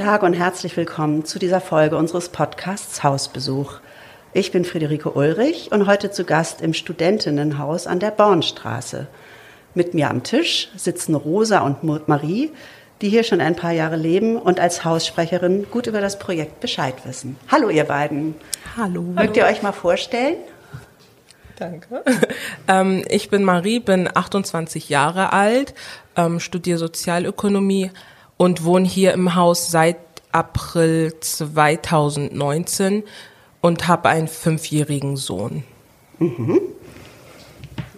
Tag und herzlich willkommen zu dieser Folge unseres Podcasts Hausbesuch. Ich bin Friederike Ulrich und heute zu Gast im Studentinnenhaus an der Bornstraße. Mit mir am Tisch sitzen Rosa und Marie, die hier schon ein paar Jahre leben und als Haussprecherin gut über das Projekt Bescheid wissen. Hallo ihr beiden. Hallo. Mögt ihr euch mal vorstellen? Danke. ähm, ich bin Marie, bin 28 Jahre alt, ähm, studiere Sozialökonomie und wohne hier im Haus seit April 2019 und habe einen fünfjährigen Sohn. Mhm.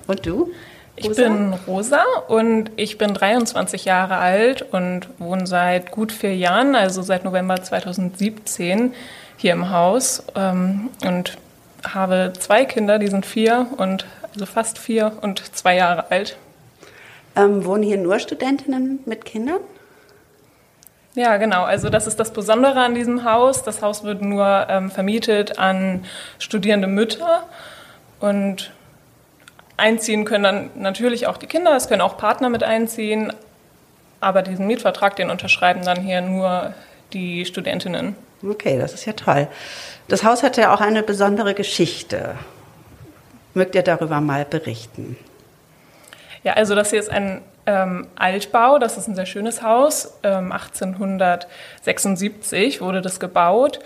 Und du? Ich bin Rosa und ich bin 23 Jahre alt und wohne seit gut vier Jahren, also seit November 2017 hier im Haus ähm, und habe zwei Kinder, die sind vier und also fast vier und zwei Jahre alt. Ähm, wohnen hier nur Studentinnen mit Kindern? Ja, genau. Also das ist das Besondere an diesem Haus. Das Haus wird nur ähm, vermietet an studierende Mütter und Einziehen können dann natürlich auch die Kinder, es können auch Partner mit einziehen, aber diesen Mietvertrag, den unterschreiben dann hier nur die Studentinnen. Okay, das ist ja toll. Das Haus hat ja auch eine besondere Geschichte. Mögt ihr darüber mal berichten? Ja, also das hier ist ein ähm, Altbau, das ist ein sehr schönes Haus. Ähm, 1876 wurde das gebaut.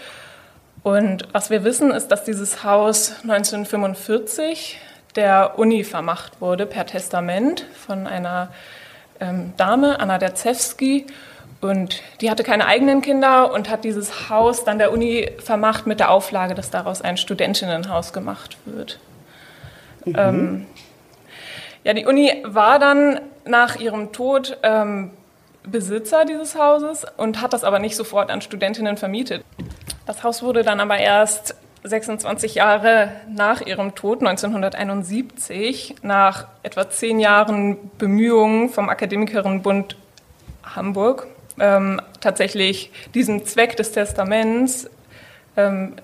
Und was wir wissen, ist, dass dieses Haus 1945 der Uni vermacht wurde per Testament von einer ähm, Dame, Anna Derzewski. Und die hatte keine eigenen Kinder und hat dieses Haus dann der Uni vermacht mit der Auflage, dass daraus ein Studentinnenhaus gemacht wird. Mhm. Ähm, ja, die Uni war dann nach ihrem Tod ähm, Besitzer dieses Hauses und hat das aber nicht sofort an Studentinnen vermietet. Das Haus wurde dann aber erst 26 Jahre nach ihrem Tod, 1971, nach etwa zehn Jahren Bemühungen vom Akademikerenbund Hamburg, ähm, tatsächlich diesem Zweck des Testaments ähm,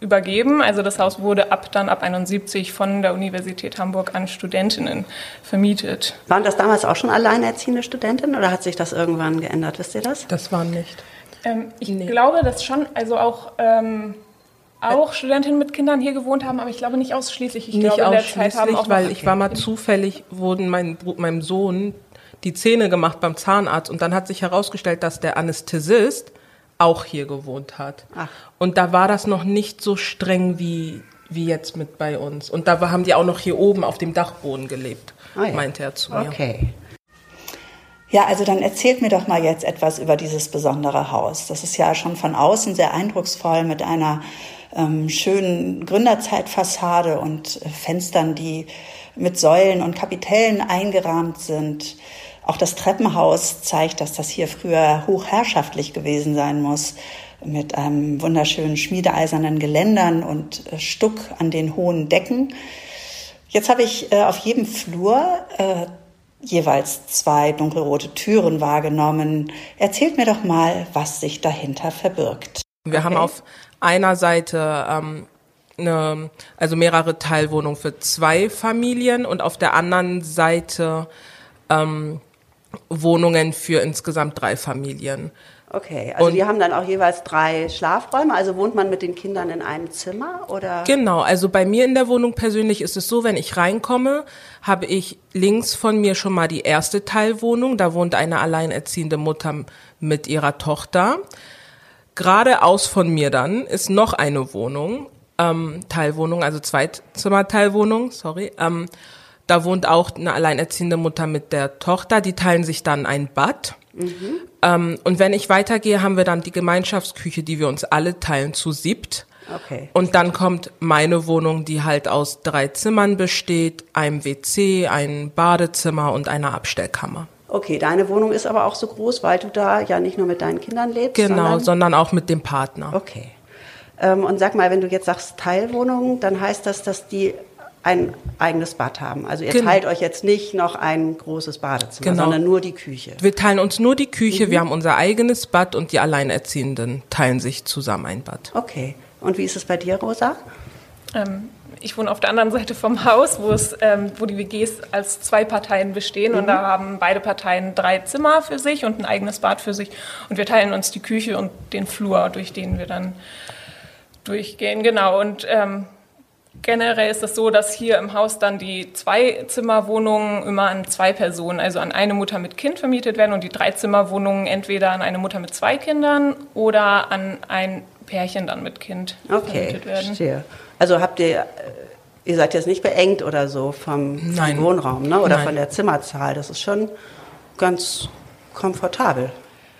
übergeben. Also das Haus wurde ab dann ab 71 von der Universität Hamburg an Studentinnen vermietet. Waren das damals auch schon alleinerziehende Studentinnen oder hat sich das irgendwann geändert? Wisst ihr das? Das waren nicht. Ähm, ich nee. glaube, dass schon, also auch ähm, auch Studentinnen mit Kindern hier gewohnt haben, aber ich glaube nicht ausschließlich. Ich nicht glaube, in der Zeit haben auch weil ich war mal zufällig, wurden mein, meinem Sohn die Zähne gemacht beim Zahnarzt und dann hat sich herausgestellt, dass der Anästhesist auch hier gewohnt hat. Ach. Und da war das noch nicht so streng wie, wie jetzt mit bei uns. Und da haben die auch noch hier oben auf dem Dachboden gelebt, oh ja. meinte er zu mir. Okay. Ja, also dann erzählt mir doch mal jetzt etwas über dieses besondere Haus. Das ist ja schon von außen sehr eindrucksvoll mit einer ähm, schönen Gründerzeitfassade und Fenstern, die mit Säulen und Kapitellen eingerahmt sind. Auch das Treppenhaus zeigt, dass das hier früher hochherrschaftlich gewesen sein muss, mit einem wunderschönen schmiedeeisernen Geländern und äh, Stuck an den hohen Decken. Jetzt habe ich äh, auf jedem Flur äh, jeweils zwei dunkelrote Türen wahrgenommen. Erzählt mir doch mal, was sich dahinter verbirgt. Wir okay. haben auf einer Seite ähm, eine, also mehrere Teilwohnungen für zwei Familien und auf der anderen Seite ähm, Wohnungen für insgesamt drei Familien. Okay, also und die haben dann auch jeweils drei Schlafräume. Also wohnt man mit den Kindern in einem Zimmer oder? Genau, also bei mir in der Wohnung persönlich ist es so, wenn ich reinkomme, habe ich links von mir schon mal die erste Teilwohnung. Da wohnt eine alleinerziehende Mutter mit ihrer Tochter. Geradeaus von mir dann ist noch eine Wohnung, ähm, Teilwohnung, also Zweitzimmer-Teilwohnung, sorry. Ähm, da wohnt auch eine alleinerziehende Mutter mit der Tochter. Die teilen sich dann ein Bad. Mhm. Ähm, und wenn ich weitergehe, haben wir dann die Gemeinschaftsküche, die wir uns alle teilen zu siebt. Okay. Und dann kommt meine Wohnung, die halt aus drei Zimmern besteht, einem WC, einem Badezimmer und einer Abstellkammer. Okay, deine Wohnung ist aber auch so groß, weil du da ja nicht nur mit deinen Kindern lebst. Genau, sondern, sondern auch mit dem Partner. Okay. Ähm, und sag mal, wenn du jetzt sagst Teilwohnungen, dann heißt das, dass die ein eigenes Bad haben. Also ihr Genau. teilt euch jetzt nicht noch ein großes Badezimmer, Genau. sondern nur die Küche. Wir teilen uns nur die Küche, Mhm. wir haben unser eigenes Bad und die Alleinerziehenden teilen sich zusammen ein Bad. Okay. Und wie ist es bei dir, Rosa? Ähm, ich wohne auf der anderen Seite vom Haus, wo, es, ähm, wo die WGs als zwei Parteien bestehen. Und da haben beide Parteien drei Zimmer für sich und ein eigenes Bad für sich. Und wir teilen uns die Küche und den Flur, durch den wir dann durchgehen. Genau. Und ähm, generell ist es so, dass hier im Haus dann die Zwei-Zimmer-Wohnungen immer an zwei Personen, also an eine Mutter mit Kind vermietet werden und die Drei-Zimmer-Wohnungen entweder an eine Mutter mit zwei Kindern oder an ein Pärchen dann mit Kind Okay, vermietet werden. verstehe. Also habt ihr, äh, ihr seid jetzt nicht beengt oder so vom, vom. Wohnraum, ne? Oder Nein. von der Zimmerzahl. Das ist schon ganz komfortabel.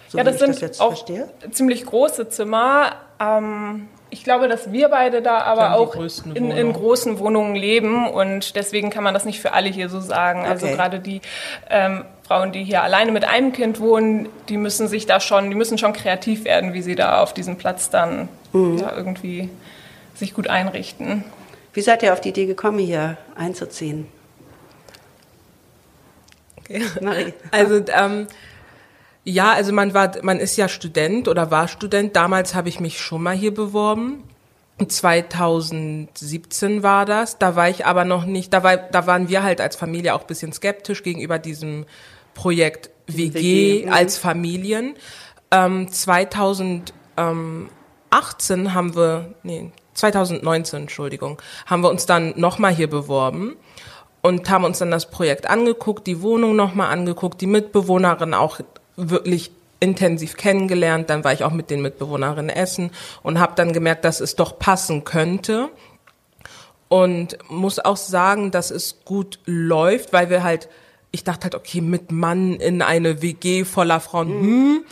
So ja, wie das ich sind das jetzt auch verstehe. ziemlich große Zimmer. Ähm, ich glaube, dass wir beide da aber auch in, in großen Wohnungen leben und deswegen kann man das nicht für alle hier so sagen. Also Okay. gerade die ähm, Frauen, die hier alleine mit einem Kind wohnen, die müssen sich da schon, die müssen schon kreativ werden, wie sie da auf diesem Platz dann Mhm. ja, irgendwie sich gut einrichten. Wie seid ihr auf die Idee gekommen, hier einzuziehen? Marie. Also ähm, ja, also man war, man ist ja Student oder war Student. Damals habe ich mich schon mal hier beworben. 2017 war das. Da war ich aber noch nicht. Da war, da waren wir halt als Familie auch ein bisschen skeptisch gegenüber diesem Projekt WG, WG, mhm. als Familien. Ähm, 2018 haben wir, nee, 2019, Entschuldigung, haben wir uns dann nochmal hier beworben und haben uns dann das Projekt angeguckt, die Wohnung nochmal angeguckt, die Mitbewohnerin auch wirklich intensiv kennengelernt. Dann war ich auch mit den Mitbewohnerinnen essen und habe dann gemerkt, dass es doch passen könnte. Und muss auch sagen, dass es gut läuft, weil wir halt, ich dachte halt, okay, mit Mann in eine WG voller Frauen, hm.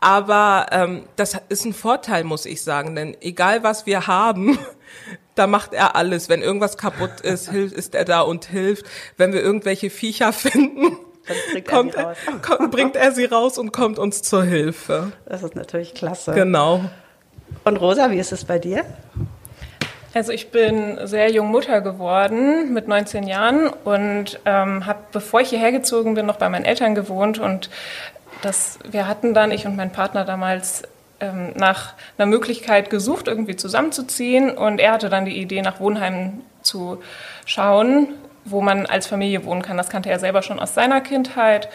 Aber ähm, das ist ein Vorteil, muss ich sagen, denn egal was wir haben, da macht er alles. Wenn irgendwas kaputt ist, hilft, ist er da und hilft. Wenn wir irgendwelche Viecher finden, bringt er kommt sie er, raus. kommt, bringt er sie raus und kommt uns zur Hilfe. Das ist natürlich klasse. Genau. Und Rosa, wie ist es bei dir? Also ich bin sehr jung Mutter geworden mit 19 Jahren und ähm, habe, bevor ich hierher gezogen bin, noch bei meinen Eltern gewohnt und das, wir hatten dann, ich und mein Partner damals, ähm, nach einer Möglichkeit gesucht, irgendwie zusammenzuziehen und er hatte dann die Idee, nach Wohnheimen zu schauen, wo man als Familie wohnen kann. Das kannte er selber schon aus seiner Kindheit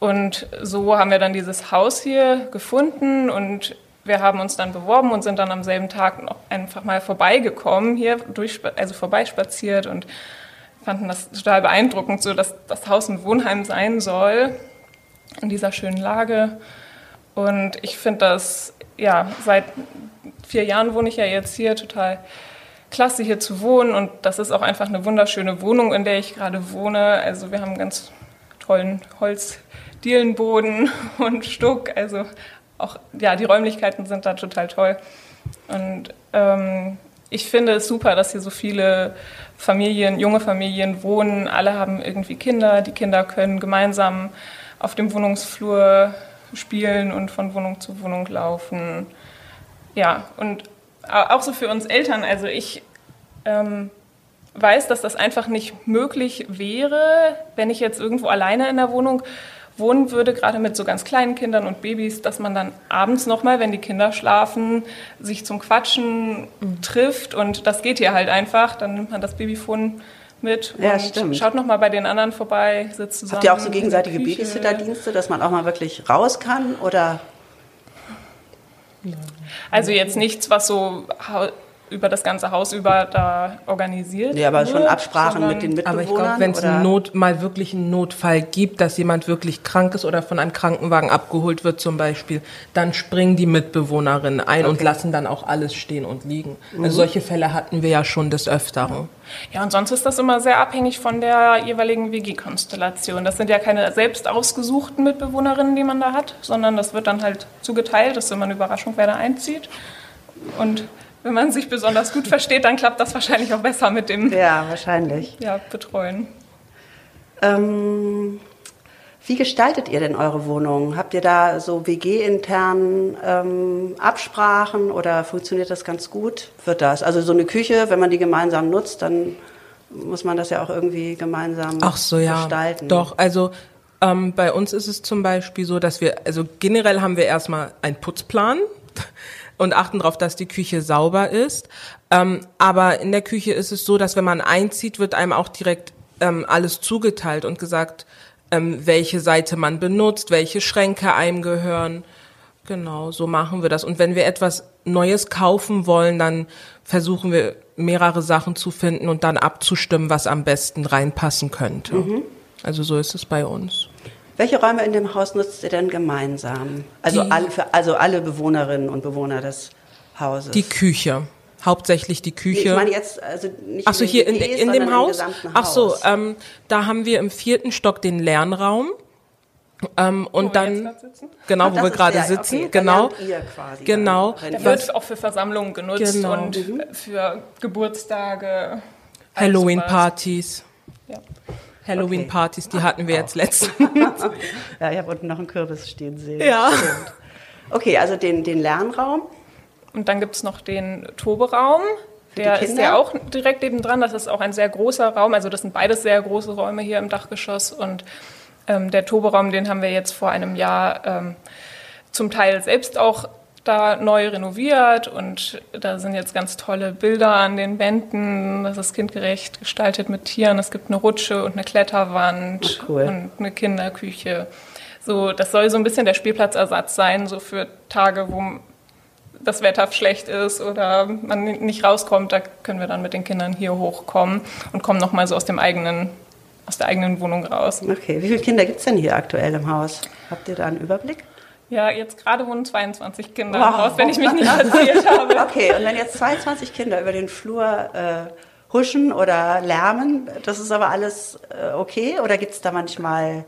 und so haben wir dann dieses Haus hier gefunden und wir haben uns dann beworben und sind dann am selben Tag noch einfach mal vorbeigekommen, hier durch, also vorbeispaziert und fanden das total beeindruckend, so dass das Haus ein Wohnheim sein soll in dieser schönen Lage. Und ich finde das, ja, seit vier Jahren wohne ich ja jetzt hier, total klasse hier zu wohnen. Und das ist auch einfach eine wunderschöne Wohnung, in der ich gerade wohne. Also wir haben ganz tollen Holzdielenboden und Stuck. Also auch, ja, die Räumlichkeiten sind da total toll. Und ähm, ich finde es super, dass hier so viele Familien, junge Familien wohnen. Alle haben irgendwie Kinder. Die Kinder können gemeinsam auf dem Wohnungsflur spielen und von Wohnung zu Wohnung laufen. Ja, und auch so für uns Eltern. Also ich ähm, weiß, dass das einfach nicht möglich wäre, wenn ich jetzt irgendwo alleine in der Wohnung wohnen würde, gerade mit so ganz kleinen Kindern und Babys, dass man dann abends nochmal, wenn die Kinder schlafen, sich zum Quatschen trifft. Und das geht hier halt einfach. Dann nimmt man das Babyfon mit Ja, und stimmt. schaut nochmal bei den anderen vorbei, sitzt zusammen. Habt ihr auch so gegenseitige. Babysitterdienste, dass man auch mal wirklich raus kann? Oder Also jetzt nichts, was so über das ganze Haus über da organisiert nee, aber schon wird, Absprachen sondern- mit den Aber Mitbewohnern? ich glaube, wenn es Not, mal wirklich einen Notfall gibt, dass jemand wirklich krank ist oder von einem Krankenwagen abgeholt wird zum Beispiel, dann springen die Mitbewohnerinnen ein und lassen dann auch alles stehen und liegen. Mhm. Also solche Fälle hatten wir ja schon des Öfteren. Ja, und sonst ist das immer sehr abhängig von der jeweiligen WG-Konstellation. Das sind ja keine selbst ausgesuchten Mitbewohnerinnen, die man da hat, sondern das wird dann halt zugeteilt. Das ist immer eine Überraschung, wer da einzieht. Und wenn man sich besonders gut versteht, dann klappt das wahrscheinlich auch besser mit dem ja, wahrscheinlich. Ja, Betreuen. Ähm, wie gestaltet ihr denn eure Wohnung? Habt ihr da so WG-intern ähm, Absprachen oder funktioniert das ganz gut? Wird das? Also so eine Küche, wenn man die gemeinsam nutzt, dann muss man das ja auch irgendwie gemeinsam Ach so, ja. gestalten. Doch, also ähm, bei uns ist es zum Beispiel so, dass wir, also generell haben wir erstmal einen Putzplan und achten darauf, dass die Küche sauber ist. Ähm, aber in der Küche ist es so, dass wenn man einzieht, wird einem auch direkt ähm, alles zugeteilt und gesagt, ähm, welche Seite man benutzt, welche Schränke einem gehören. Genau, so machen wir das. Und wenn wir etwas Neues kaufen wollen, dann versuchen wir mehrere Sachen zu finden und dann abzustimmen, was am besten reinpassen könnte. Mhm. Also so ist es bei uns. Welche Räume in dem Haus nutzt ihr denn gemeinsam? Also alle, für, also alle Bewohnerinnen und Bewohner des Hauses? Die Küche. Hauptsächlich die Küche. Nee, ich meine jetzt also nicht Ach so, hier in, in dem Haus? Ach so, ähm, da haben wir im vierten Stock den Lernraum. Ähm, und dann genau, Ach, wo wir gerade sitzen, okay, genau, genau. Der wird auch für Versammlungen genutzt genau. und mhm. für Geburtstage, Halloween-Partys. Ja. Halloween-Partys, die hatten wir jetzt letztens. ja, ich habe unten noch einen Kürbis stehen sehen. Ja. Stimmt. Okay, also den, den Lernraum. Und dann gibt es noch den Toberaum. Der ist ja auch direkt nebendran. Das ist auch ein sehr großer Raum. Also das sind beides sehr große Räume hier im Dachgeschoss. Und ähm, der Toberaum, den haben wir jetzt vor einem Jahr ähm, zum Teil selbst auch da neu renoviert und da sind jetzt ganz tolle Bilder an den Wänden. Das ist kindgerecht gestaltet mit Tieren. Es gibt eine Rutsche und eine Kletterwand oh, cool. und eine Kinderküche. So, das soll so ein bisschen der Spielplatzersatz sein, so für Tage, wo das Wetter schlecht ist oder man nicht rauskommt. Da können wir dann mit den Kindern hier hochkommen und kommen nochmal so aus dem eigenen aus der eigenen Wohnung raus. Okay, wie viele Kinder gibt es denn hier aktuell im Haus? Habt ihr da einen Überblick? Ja, jetzt gerade wohnen 22 Kinder wow. im Haus, wenn ich mich nicht erzählt habe. Okay, und wenn jetzt 22 Kinder über den Flur äh, huschen oder lärmen, das ist aber alles äh, okay? Oder gibt es da manchmal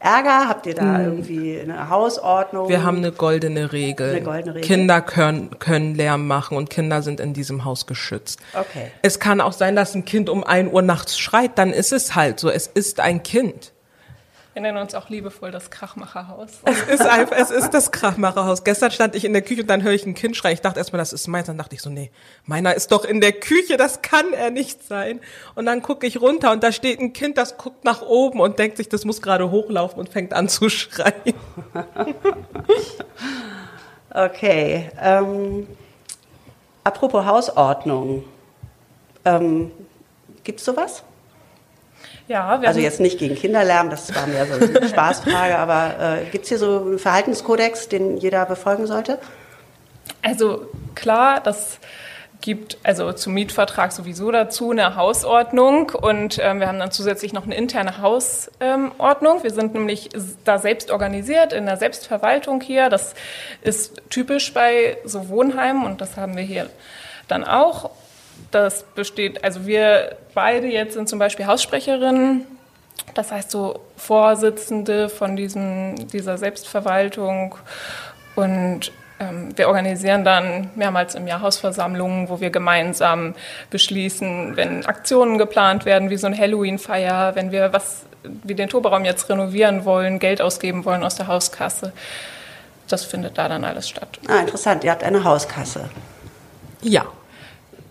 Ärger? Habt ihr da hm. irgendwie eine Hausordnung? Wir haben eine goldene Regel. Eine goldene Regel. Kinder können, können Lärm machen und Kinder sind in diesem Haus geschützt. Okay. Es kann auch sein, dass ein Kind um ein Uhr nachts schreit, dann ist es halt so. Es ist ein Kind. Wir nennen uns auch liebevoll das Krachmacherhaus. Es ist einfach, es ist das Krachmacherhaus. Gestern stand ich in der Küche und dann höre ich ein Kind schreien. Ich dachte erstmal, das ist meins. Dann dachte ich so, nee, meiner ist doch in der Küche, das kann er nicht sein. Und dann gucke ich runter und da steht ein Kind, das guckt nach oben und denkt sich, das muss gerade hochlaufen und fängt an zu schreien. okay. Ähm, apropos Hausordnung. Ähm, es sowas? Ja, also jetzt nicht gegen Kinderlärm, das war mir so eine Spaßfrage, aber äh, gibt es hier so einen Verhaltenskodex, den jeder befolgen sollte? Also klar, das gibt also zum Mietvertrag sowieso dazu eine Hausordnung und ähm, wir haben dann zusätzlich noch eine interne Hausordnung. Ähm, wir sind nämlich da selbst organisiert in der Selbstverwaltung hier. Das ist typisch bei so Wohnheimen und das haben wir hier dann auch. Das besteht, also wir beide jetzt sind zum Beispiel Haussprecherinnen, das heißt so Vorsitzende von diesem, dieser Selbstverwaltung und ähm, wir organisieren dann mehrmals im Jahr Hausversammlungen, wo wir gemeinsam beschließen, wenn Aktionen geplant werden, wie so eine Halloween-Feier, wenn wir was wie den Toberaum jetzt renovieren wollen, Geld ausgeben wollen aus der Hauskasse. Das findet da dann alles statt. Ah, interessant. Ihr habt eine Hauskasse. Ja.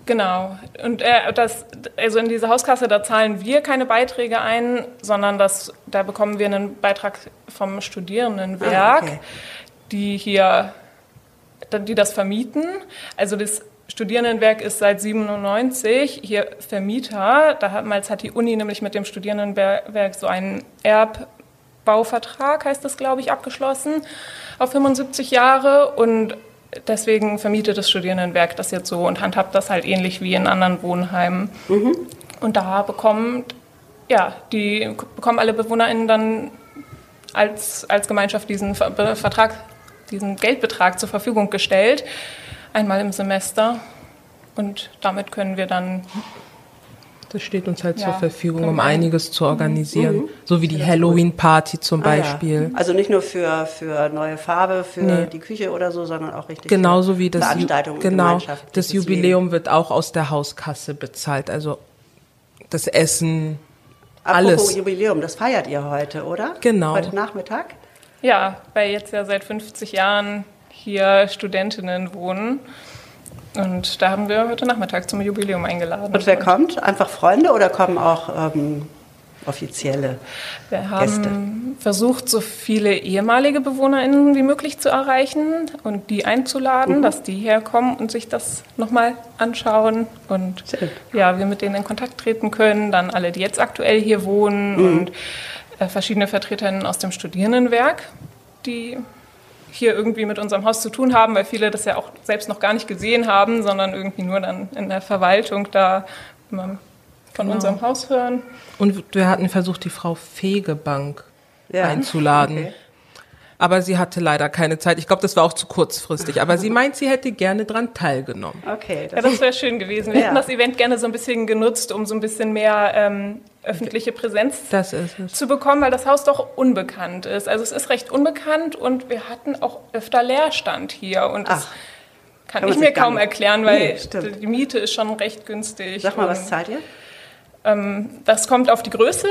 Genau. Und äh, das, also in diese Hauskasse, da zahlen wir keine Beiträge ein, sondern das, da bekommen wir einen Beitrag vom Studierendenwerk, ah, okay. die hier, die das vermieten. Also das Studierendenwerk ist seit 97 hier Vermieter. Damals hat die Uni nämlich mit dem Studierendenwerk so einen Erbbauvertrag, heißt das, glaube ich, abgeschlossen auf 75 Jahre und deswegen vermietet das Studierendenwerk das jetzt so und handhabt das halt ähnlich wie in anderen Wohnheimen. Mhm. Und da bekommt, ja, die bekommen alle BewohnerInnen dann als, als Gemeinschaft diesen Vertrag, diesen Geldbetrag zur Verfügung gestellt, einmal im Semester. Und damit können wir dann Das steht uns halt Ja, zur Verfügung, können um einiges zu organisieren. So wie die Halloween-Party zum Ah, ja. Beispiel. Also nicht nur für, für neue Farbe, für Nee. die Küche oder so, sondern auch richtig Genauso für wie das, Ju Veranstaltungen, genau, das Leben. Jubiläum wird auch aus der Hauskasse bezahlt. Also das Essen, Apropos alles. Jubiläum, das feiert ihr heute, oder? Genau. Heute Nachmittag? Ja, weil jetzt ja seit 50 Jahren hier Studentinnen wohnen. Und da haben wir heute Nachmittag zum Jubiläum eingeladen. Und wer kommt? Einfach Freunde oder kommen auch ähm, offizielle? Wir haben versucht, so viele ehemalige BewohnerInnen wie möglich zu erreichen und die einzuladen, dass die herkommen und sich das nochmal anschauen und Schön. ja, wir mit denen in Kontakt treten können. Dann alle, die jetzt aktuell hier wohnen und äh, verschiedene VertreterInnen aus dem Studierendenwerk, die hier irgendwie mit unserem Haus zu tun haben, weil viele das ja auch selbst noch gar nicht gesehen haben, sondern irgendwie nur dann in der Verwaltung da immer von unserem Haus hören. Und wir hatten versucht, die Frau Fegebank Ja. einzuladen. Okay. Aber sie hatte leider keine Zeit. Ich glaube, das war auch zu kurzfristig. Aber sie meint, sie hätte gerne dran teilgenommen. Okay, Ja, das das wäre schön gewesen. Wir Ja. hätten das Event gerne so ein bisschen genutzt, um so ein bisschen mehr ähm, öffentliche Präsenz Das zu bekommen, weil das Haus doch unbekannt ist. Also es ist recht unbekannt und wir hatten auch öfter Leerstand hier und das Ach. kann, Kann ich mir kaum erklären, weil Nee, die Miete ist schon recht günstig. Sag mal, was zahlt ihr? Ähm, das kommt auf die Größe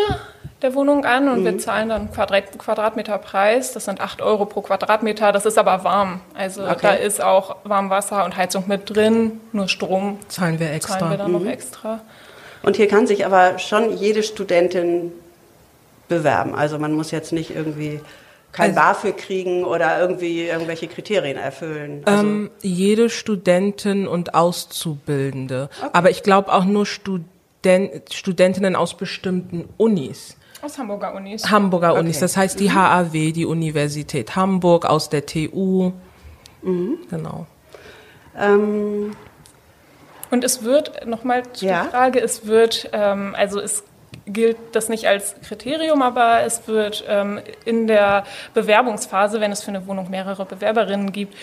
der Wohnung an und Mhm. wir zahlen dann Quadrat Quadratmeter Preis. Das sind 8 Euro pro Quadratmeter. Das ist aber warm. Also Okay. da ist auch Warmwasser und Heizung mit drin. Nur Strom Zahlen wir zahlen wir extra. dann noch extra. Und hier kann sich aber schon jede Studentin bewerben. Also man muss jetzt nicht irgendwie kein Also- BAföG kriegen oder irgendwie irgendwelche Kriterien erfüllen. Also, Ähm, jede Studentin und Auszubildende. Aber ich glaube auch nur Studen Studentinnen aus bestimmten Unis. Aus Hamburger Unis. Hamburger Unis. Okay. Das heißt die HAW, die Universität Hamburg, aus der TU. Genau. ähm, Und es wird, nochmal zur Ja. Frage, es wird, ähm, also es gilt das nicht als Kriterium, aber es wird ähm, in der Bewerbungsphase, wenn es für eine Wohnung mehrere Bewerberinnen gibt,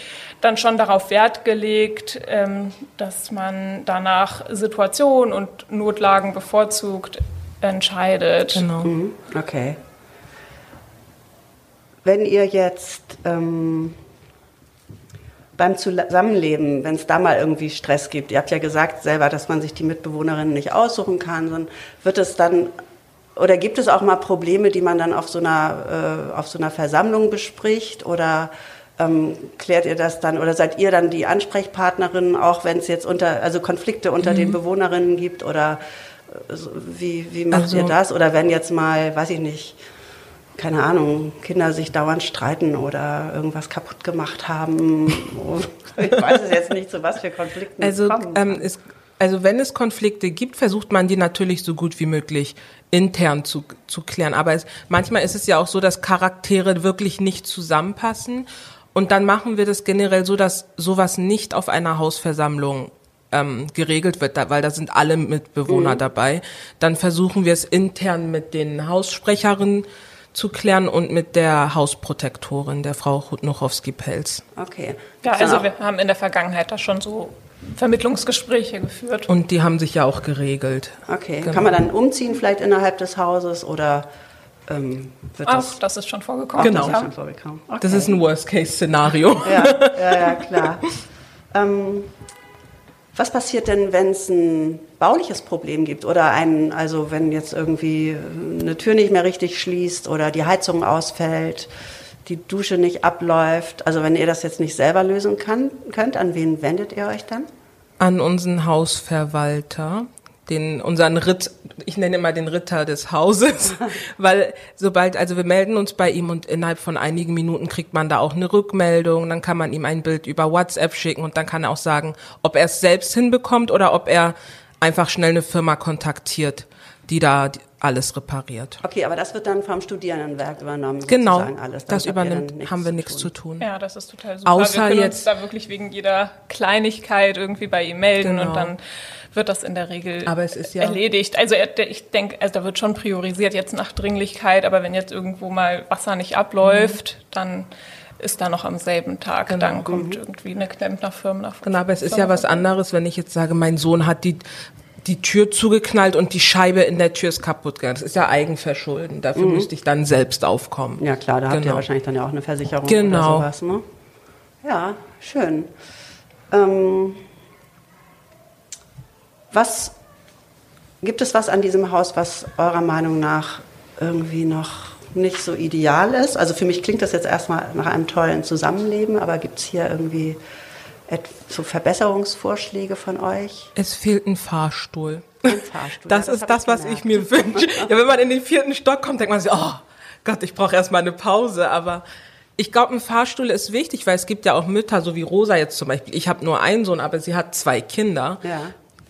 dann schon darauf Wert gelegt, ähm, dass man danach Situation und Notlagen bevorzugt entscheidet. Genau. mhm, okay. Wenn ihr jetzt ähm, beim Zusammenleben, wenn es da mal irgendwie Stress gibt, ihr habt ja gesagt selber, dass man sich die Mitbewohnerinnen nicht aussuchen kann, sondern wird es dann oder gibt es auch mal Probleme, die man dann auf so einer, äh, auf so einer Versammlung bespricht? Oder ähm, klärt ihr das dann oder seid ihr dann die Ansprechpartnerin, auch wenn es jetzt unter, also Konflikte unter den Bewohnerinnen gibt? Oder äh, wie, wie macht Also- ihr das? Oder wenn jetzt mal, weiß ich nicht, keine Ahnung, Kinder sich dauernd streiten oder irgendwas kaputt gemacht haben. Ich weiß es jetzt nicht, zu was für Konflikten Also, es kommen. ähm, es, also wenn es Konflikte gibt, versucht man die natürlich so gut wie möglich intern zu, zu klären. Aber es, manchmal ist es ja auch so, dass Charaktere wirklich nicht zusammenpassen. Und dann machen wir das generell so, dass sowas nicht auf einer Hausversammlung ähm, geregelt wird, da, weil da sind alle Mitbewohner dabei. Dann versuchen wir es intern mit den Haussprecherinnen zu klären und mit der Hausprotektorin, der Frau Nuchowski-Pelz. okay. Ja, also wir haben in der Vergangenheit da schon so Vermittlungsgespräche geführt. Und die haben sich ja auch geregelt. Okay. Genau. Kann man dann umziehen vielleicht innerhalb des Hauses oder ähm, wird Auch das, das ist schon vorgekommen. auch Genau. das ist schon vorgekommen? Okay. Das ist ein Worst-Case-Szenario. ja, ja, ja, klar. ähm, was passiert denn, wenn es ein bauliches Problem gibt oder ein, also wenn jetzt irgendwie eine Tür nicht mehr richtig schließt oder die Heizung ausfällt, die Dusche nicht abläuft, also wenn ihr das jetzt nicht selber lösen kann, könnt, an wen wendet ihr euch dann? An unseren Hausverwalter, den, unseren Ritt, ich nenne immer den Ritter des Hauses, weil sobald, also wir melden uns bei ihm und innerhalb von einigen Minuten kriegt man da auch eine Rückmeldung, dann kann man ihm ein Bild über WhatsApp schicken und dann kann er auch sagen, ob er es selbst hinbekommt oder ob er einfach schnell eine Firma kontaktiert, die da alles repariert. Okay, aber das wird dann vom Studierendenwerk übernommen. Genau, alles. Damit das übernimmt, haben wir zu nichts zu tun. Ja, das ist total super. Außer wir können jetzt- uns da wirklich wegen jeder Kleinigkeit irgendwie bei ihm melden Genau. und dann wird das in der Regel Aber es ist ja- erledigt. Also ich denke, also da wird schon priorisiert jetzt nach Dringlichkeit, aber wenn jetzt irgendwo mal Wasser nicht abläuft, dann ist da noch am selben Tag. Genau. Dann kommt irgendwie eine Klempnerfirma nach Genau, aber es ist ja was anderes, wenn ich jetzt sage, mein Sohn hat die die Tür zugeknallt und die Scheibe in der Tür ist kaputt gegangen. Das ist ja Eigenverschulden. Dafür müsste ich dann selbst aufkommen. Ja klar, da habt ihr Genau. wahrscheinlich dann ja auch eine Versicherung Genau. oder sowas, ne? Ja, schön. Ähm, was gibt es was an diesem Haus, was eurer Meinung nach irgendwie noch nicht so ideal ist? Also für mich klingt das jetzt erstmal nach einem tollen Zusammenleben, aber gibt es hier irgendwie so Verbesserungsvorschläge von euch? Es fehlt ein Fahrstuhl. Ein Fahrstuhl, Das ja, das ist das, was gemerkt. ich mir wünsche. Ja, wenn man in den vierten Stock kommt, denkt man sich, oh Gott, ich brauche erstmal eine Pause. Aber ich glaube, ein Fahrstuhl ist wichtig, weil es gibt ja auch Mütter, so wie Rosa jetzt zum Beispiel. Ich habe nur einen Sohn, aber sie hat zwei Kinder. Ja.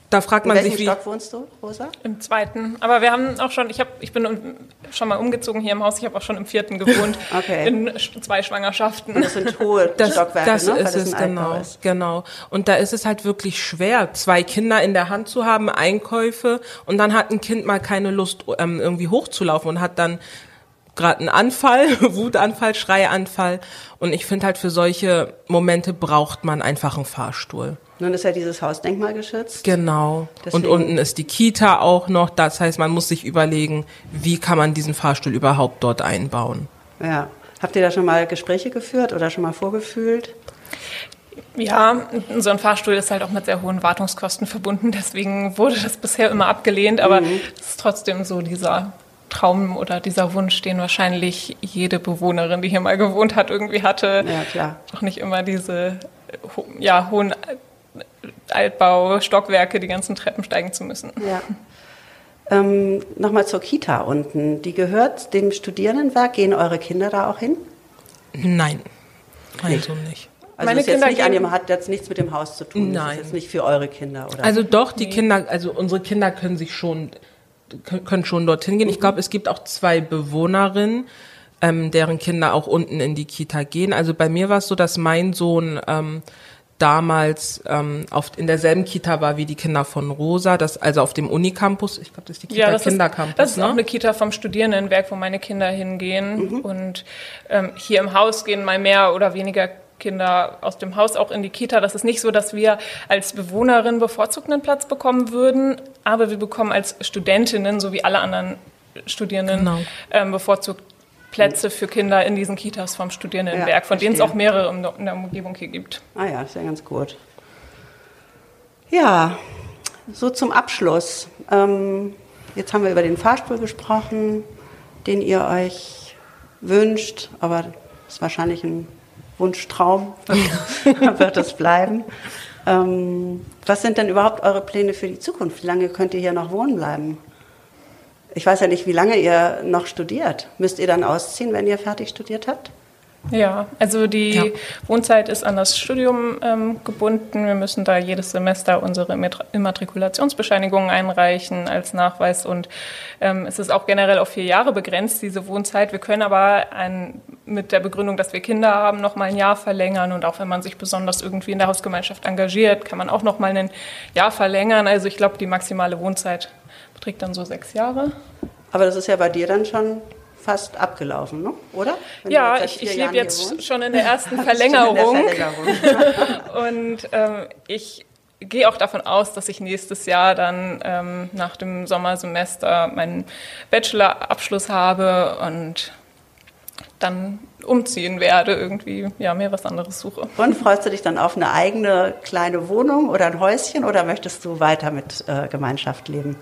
Da fragt In man welchem sich, wie. Stock wohnst du, Rosa? Im zweiten. Aber wir haben auch schon, ich, hab, ich bin schon mal umgezogen hier im Haus, ich habe auch schon im vierten gewohnt. Okay. In zwei Schwangerschaften. Das sind hohe Das, Stockwerke, das ne? Weil ist es, ein genau, ist. genau. Und da ist es halt wirklich schwer, zwei Kinder in der Hand zu haben, Einkäufe, und dann hat ein Kind mal keine Lust, ähm, irgendwie hochzulaufen und hat dann gerade einen Anfall, Wutanfall, Schreianfall. Und ich finde halt, für solche Momente braucht man einfach einen Fahrstuhl. Nun ist ja dieses Haus denkmalgeschützt. Genau. Deswegen- Und unten ist die Kita auch noch. Das heißt, man muss sich überlegen, wie kann man diesen Fahrstuhl überhaupt dort einbauen. Ja. Habt ihr da schon mal Gespräche geführt oder schon mal vorgefühlt? Ja, so ein Fahrstuhl ist halt auch mit sehr hohen Wartungskosten verbunden. Deswegen wurde das bisher immer abgelehnt. Aber es ist trotzdem so dieser Traum oder dieser Wunsch, den wahrscheinlich jede Bewohnerin, die hier mal gewohnt hat, irgendwie hatte. Ja, klar. Doch nicht immer diese ja, hohen Altbau-Stockwerke, die ganzen Treppen steigen zu müssen. Ja. Ähm, Nochmal zur Kita unten. Die gehört dem Studierendenwerk. Gehen eure Kinder da auch hin? Nein. Nein, so nicht. Also Meine ist jetzt Kinder nicht an dem, hat jetzt nichts mit dem Haus zu tun. Das Nein. ist jetzt nicht für eure Kinder, oder? Also doch, die Kinder, also unsere Kinder können sich schon, können schon dorthin gehen. Ich glaube, es gibt auch zwei Bewohnerinnen, ähm, deren Kinder auch unten in die Kita gehen. Also bei mir war es so, dass mein Sohn ähm, damals ähm, auf, in derselben Kita war wie die Kinder von Rosa, das, also auf dem Unicampus. Ich glaube, das ist die Kita Ja, das ist, Kindercampus. das ist ne? auch eine Kita vom Studierendenwerk, wo meine Kinder hingehen. Und ähm, hier im Haus gehen mal mehr oder weniger Kinder aus dem Haus auch in die Kita. Das ist nicht so, dass wir als Bewohnerin bevorzugt einen Platz bekommen würden, aber wir bekommen als Studentinnen, so wie alle anderen Studierenden, Genau. ähm, bevorzugt Plätze für Kinder in diesen Kitas vom Studierendenwerk, Ja, von denen es auch mehrere in der- Umgebung hier gibt. Ah ja, ist ja ganz gut. Ja, so zum Abschluss. Ähm, jetzt haben wir über den Fahrstuhl gesprochen, den ihr euch wünscht, aber das ist wahrscheinlich ein Wunschtraum, wird es bleiben. Ähm, was sind denn überhaupt eure Pläne für die Zukunft? Wie lange könnt ihr hier noch wohnen bleiben? Ich weiß ja nicht, wie lange ihr noch studiert. Müsst ihr dann ausziehen, wenn ihr fertig studiert habt? Ja, also die Ja. Wohnzeit ist an das Studium ähm, gebunden. Wir müssen da jedes Semester unsere Immatrikulatio- Immatrikulationsbescheinigungen einreichen als Nachweis und ähm, es ist auch generell auf vier Jahre begrenzt, diese Wohnzeit. Wir können aber ein, mit der Begründung, dass wir Kinder haben, noch mal ein Jahr verlängern und auch wenn man sich besonders irgendwie in der Hausgemeinschaft engagiert, kann man auch noch mal ein Jahr verlängern. Also ich glaube, die maximale Wohnzeit beträgt dann so sechs Jahre. Aber das ist ja bei dir dann schon fast abgelaufen, ne? oder? Wenn Ja, ich, ich lebe jetzt schon in der ersten Verlängerung. in der Verlängerung. Und ähm, ich gehe auch davon aus, dass ich nächstes Jahr dann ähm, nach dem Sommersemester meinen Bachelorabschluss habe und dann umziehen werde, irgendwie ja mir was anderes suche. Und freust du dich dann auf eine eigene kleine Wohnung oder ein Häuschen oder möchtest du weiter mit äh, Gemeinschaft leben?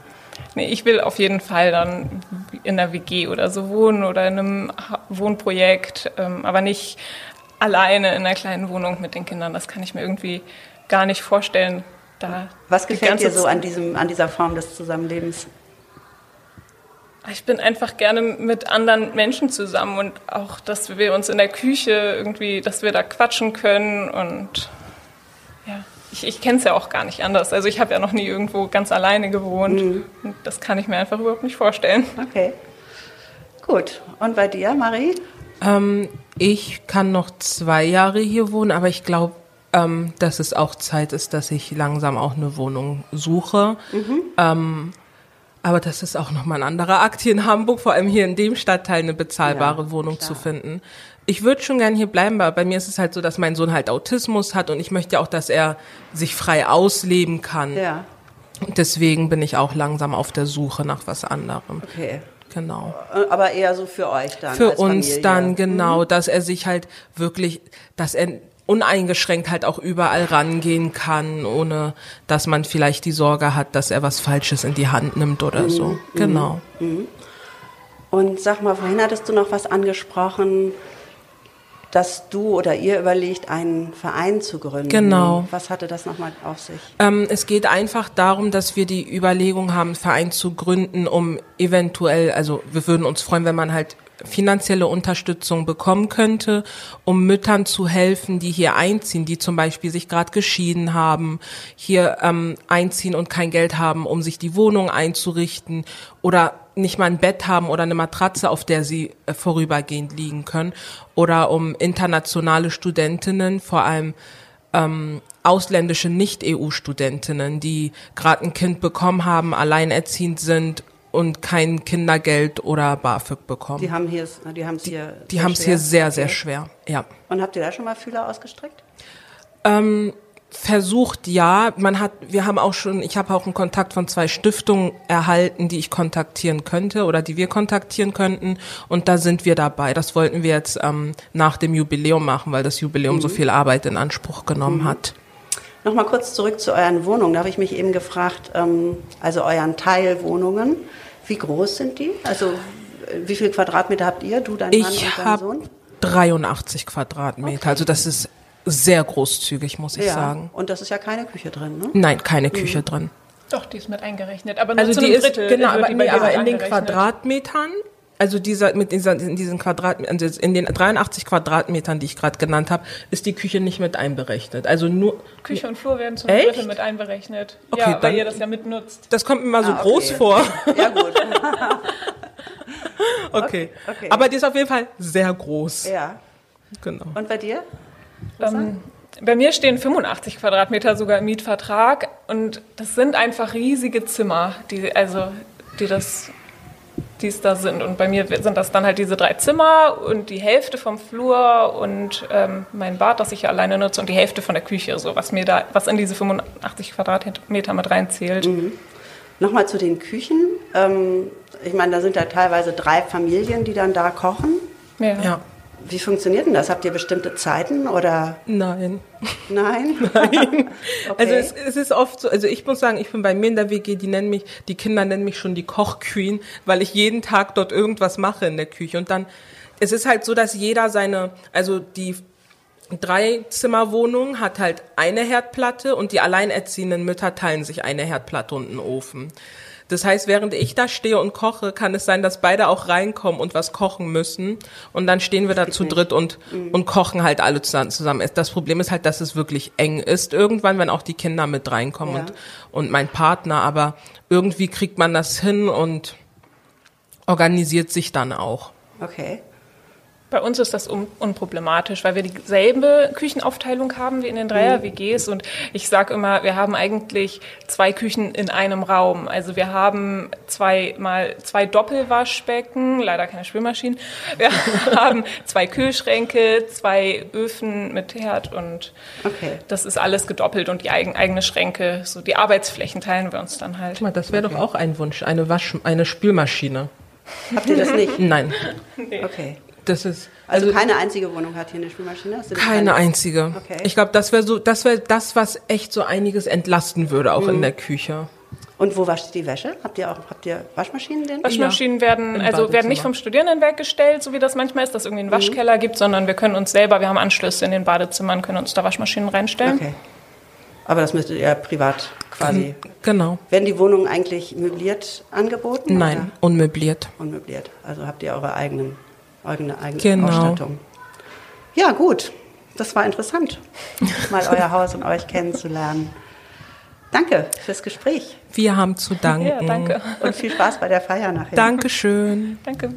Nee, ich will auf jeden Fall dann in einer WG oder so wohnen oder in einem Wohnprojekt, ähm, aber nicht alleine in einer kleinen Wohnung mit den Kindern. Das kann ich mir irgendwie gar nicht vorstellen. Da Was gefällt dir so an, diesem, an dieser Form des Zusammenlebens? Ich bin einfach gerne mit anderen Menschen zusammen und auch, dass wir uns in der Küche irgendwie, dass wir da quatschen können und ja, ich, ich kenne es ja auch gar nicht anders. Also ich habe ja noch nie irgendwo ganz alleine gewohnt und das kann ich mir einfach überhaupt nicht vorstellen. Okay. Gut. Und bei dir, Marie? Ähm, ich kann noch zwei Jahre hier wohnen, aber ich glaube, ähm, dass es auch Zeit ist, dass ich langsam auch eine Wohnung suche. Ähm, aber das ist auch nochmal ein anderer Akt hier in Hamburg, vor allem hier in dem Stadtteil eine bezahlbare Ja, Wohnung klar. zu finden. Ich würde schon gern hier bleiben, aber bei mir ist es halt so, dass mein Sohn halt Autismus hat und ich möchte auch, dass er sich frei ausleben kann. Ja. Deswegen bin ich auch langsam auf der Suche nach was anderem. Okay. Genau. Aber eher so für euch dann. Für uns Familie. dann, genau, dass er sich halt wirklich, dass er uneingeschränkt halt auch überall rangehen kann, ohne dass man vielleicht die Sorge hat, dass er was Falsches in die Hand nimmt oder so. Genau. Und sag mal, vorhin hattest du noch was angesprochen, dass du oder ihr überlegt, einen Verein zu gründen. Genau. Was hatte das nochmal auf sich? Ähm, es geht einfach darum, dass wir die Überlegung haben, einen Verein zu gründen, um eventuell, also wir würden uns freuen, wenn man halt finanzielle Unterstützung bekommen könnte, um Müttern zu helfen, die hier einziehen, die zum Beispiel sich gerade geschieden haben, hier ähm, einziehen und kein Geld haben, um sich die Wohnung einzurichten oder nicht mal ein Bett haben oder eine Matratze, auf der sie äh, vorübergehend liegen können, oder um internationale Studentinnen, vor allem ähm, ausländische Nicht-EU-Studentinnen, die gerade ein Kind bekommen haben, alleinerziehend sind und kein Kindergeld oder BAföG bekommen. Die haben hier, die haben es hier. Die sehr haben es hier sehr, sehr Okay. schwer. Ja. Und habt ihr da schon mal Fühler ausgestreckt? Versucht ja, man hat, wir haben auch schon, ich habe auch einen Kontakt von zwei Stiftungen erhalten, die ich kontaktieren könnte oder die wir kontaktieren könnten und da sind wir dabei. Das wollten wir jetzt ähm, nach dem Jubiläum machen, weil das Jubiläum so viel Arbeit in Anspruch genommen hat. Nochmal kurz zurück zu euren Wohnungen. Da habe ich mich eben gefragt, ähm, also euren Teilwohnungen, wie groß sind die? Also äh, wie viel Quadratmeter habt ihr, du, dein Mann Ich und dein habe Sohn? 83 Quadratmeter, also das ist sehr großzügig, muss ich Ja, sagen. und das ist ja keine Küche drin, ne? Nein, keine Küche drin. Doch, die ist mit eingerechnet. Aber nur Also zu die einem ist Drittel genau, wird aber, die aber in den. Quadratmetern, also dieser mit dieser in diesen Quadratmetern, also in den 83 Quadratmetern, die ich gerade genannt habe, ist die Küche nicht mit einberechnet. Also nur Küche und Flur werden zu Echt? einem Drittel mit einberechnet. Okay, ja, dann- weil ihr das ja mitnutzt. das kommt mir mal so Ah, okay. groß vor. Ja, gut. Okay. okay. Aber die ist auf jeden Fall sehr groß. ja. Genau. Und bei dir? Ähm, bei mir stehen 85 Quadratmeter sogar im Mietvertrag und das sind einfach riesige Zimmer, die also die das die es da sind. Und bei mir sind das dann halt diese drei Zimmer und die Hälfte vom Flur und ähm, mein Bad, das ich ja alleine nutze, und die Hälfte von der Küche, so was mir da, was in diese 85 Quadratmeter mit reinzählt. Nochmal zu den Küchen. Ähm, ich meine, da sind ja teilweise drei Familien, die dann da kochen. Ja. Ja. Wie funktioniert denn das? Habt ihr bestimmte Zeiten oder Nein. nein? Nein. okay. Also es, es ist oft so, also ich muss sagen, ich bin bei mir in der WG, die nennen mich, die Kinder nennen mich schon die Kochqueen, weil ich jeden Tag dort irgendwas mache in der Küche. Und dann, es ist halt so, dass jeder seine, also die Dreizimmerwohnung hat halt eine Herdplatte und die alleinerziehenden Mütter teilen sich eine Herdplatte und einen Ofen. Das heißt, während ich da stehe und koche, kann es sein, dass beide auch reinkommen und was kochen müssen. Und dann stehen wir da zu dritt und, und kochen halt alle zusammen. zusammen. Das Problem ist halt, dass es wirklich eng ist irgendwann, wenn auch die Kinder mit reinkommen Ja. und, und mein Partner. Aber irgendwie kriegt man das hin und organisiert sich dann auch. okay. Bei uns ist das un unproblematisch, weil wir dieselbe Küchenaufteilung haben wie in den Dreier-WGs. Und ich sage immer, wir haben eigentlich zwei Küchen in einem Raum. Also wir haben zwei mal zwei Doppelwaschbecken, leider keine Spülmaschinen. Wir haben zwei Kühlschränke, zwei Öfen mit Herd und Okay. das ist alles gedoppelt und die eigen, eigene Schränke, so die Arbeitsflächen teilen wir uns dann halt. Guck mal, das wäre doch auch ein Wunsch, eine Wasch, eine Spülmaschine. Habt ihr das nicht? Nein, Okay. Das ist Also, keine einzige Wohnung hat hier eine Spülmaschine? Hast du das Keine einzige. Okay. Ich glaube, das wäre so, das wäre das, was echt so einiges entlasten würde, auch in der Küche. Und wo wascht ihr die Wäsche? Habt ihr auch habt ihr Waschmaschinen denn? Waschmaschinen werden, im also werden nicht vom Studierenden weggestellt, so wie das manchmal ist, dass es irgendwie einen Waschkeller gibt, sondern wir können uns selber, wir haben Anschlüsse in den Badezimmern, können uns da Waschmaschinen reinstellen. Okay. Aber das müsstet ihr privat quasi. Genau. Werden die Wohnungen eigentlich möbliert angeboten? Nein, unmöbliert. Oder unmöbliert. Also habt ihr eure eigenen, eigene, eigene Genau. Ausstattung. Ja, gut. Das war interessant, mal euer Haus und euch kennenzulernen. Danke fürs Gespräch Wir haben zu danken. Ja, danke. und viel Spaß bei der Feier nachher. Dankeschön. Danke.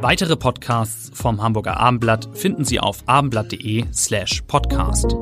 Weitere Podcasts vom Hamburger Abendblatt finden Sie auf abendblatt.de slash podcast.